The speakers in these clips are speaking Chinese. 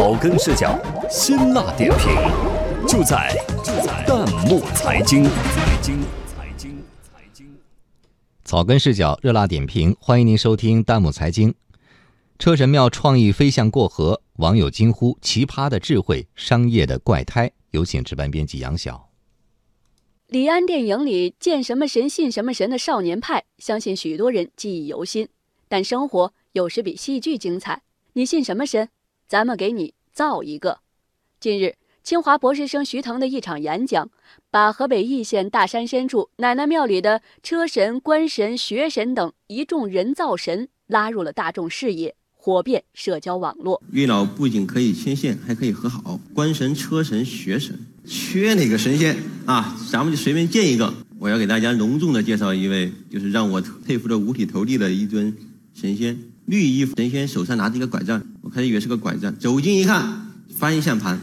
草根视角，辛辣点评，就在就在弹幕财经。财经财经财经。草根视角，热辣点评，欢迎您收听弹幕财经。车神庙创意飞象过河，网友惊呼奇葩的智慧，商业的怪胎。有请值班编辑杨晓。李安电影里见什么神信什么神的少年派，相信许多人记忆犹新。但生活有时比戏剧精彩。你信什么神？咱们给你造一个。近日，清华博士生徐腾的一场演讲，把河北易县大山深处奶奶庙里的车神、官神、学神等一众人造神拉入了大众视野，火遍社交网络。月老不仅可以牵线，还可以和好。官神、车神、学神，缺哪个神仙啊？咱们就随便建一个。我要给大家隆重的介绍一位，就是让我佩服的五体投地的一尊神仙。绿衣服神仙手上拿着一个拐杖，我开始以为是个拐杖，走近一看，方向盘。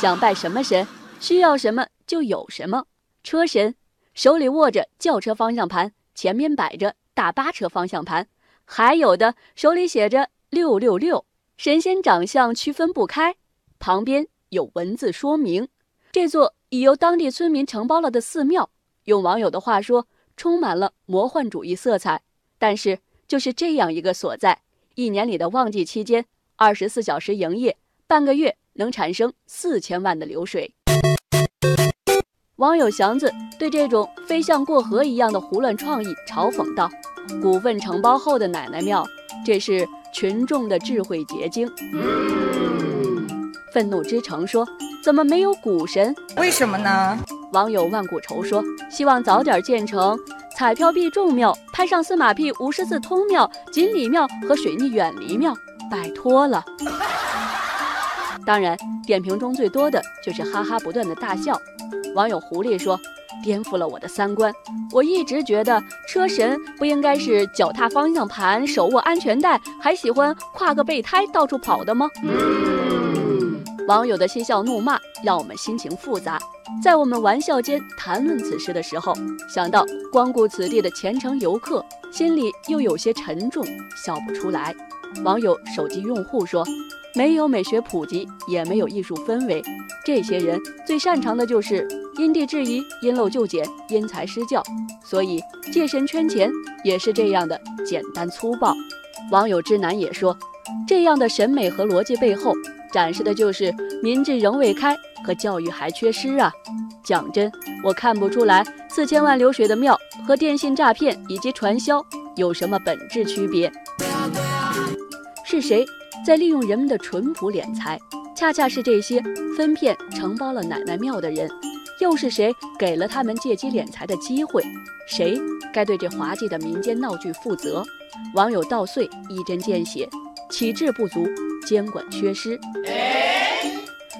想拜什么神，需要什么就有什么。车神手里握着轿车方向盘，前面摆着大巴车方向盘，还有的手里写着六六六。神仙长相区分不开，旁边有文字说明。这座已由当地村民承包了的寺庙，用网友的话说，充满了魔幻主义色彩。但是。就是这样一个所在，一年里的旺季期间，二十四小时营业，半个月能产生四千万的流水。网友祥子对这种飞象过河一样的胡乱创意嘲讽道：“股份承包后的奶奶庙，这是群众的智慧结晶。”愤怒之城说：“怎么没有股神？为什么呢？”网友万古愁说：“希望早点建成。”彩票必中庙，拍上司马屁无师自通庙、锦鲤庙和水逆远离庙，拜托了。当然，点评中最多的就是哈哈不断的大笑。网友狐狸说：“颠覆了我的三观，我一直觉得车神不应该是脚踏方向盘、手握安全带，还喜欢挎个备胎到处跑的吗？”网友的嬉笑怒骂让我们心情复杂。在我们玩笑间谈论此事的时候，想到光顾此地的虔诚游客，心里又有些沉重，笑不出来。网友手机用户说：“没有美学普及，也没有艺术氛围，这些人最擅长的就是因地制宜、因陋就简、因材施教，所以借神圈钱也是这样的简单粗暴。”网友之南也说：“这样的审美和逻辑背后。”展示的就是民智仍未开和教育还缺失啊！讲真，我看不出来四千万流水的庙和电信诈骗以及传销有什么本质区别。是谁在利用人们的淳朴敛财？恰恰是这些分片承包了奶奶庙的人。又是谁给了他们借机敛财的机会？谁该对这滑稽的民间闹剧负责？网友稻穗一针见血。体制不足，监管缺失。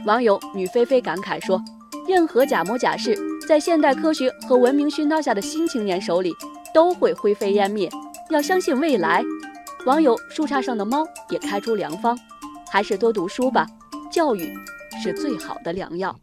网友女菲菲感慨说：“任何假模假式，在现代科学和文明熏陶下的新青年手里，都会灰飞烟灭。要相信未来。”网友树杈上的猫也开出良方：“还是多读书吧，教育是最好的良药。”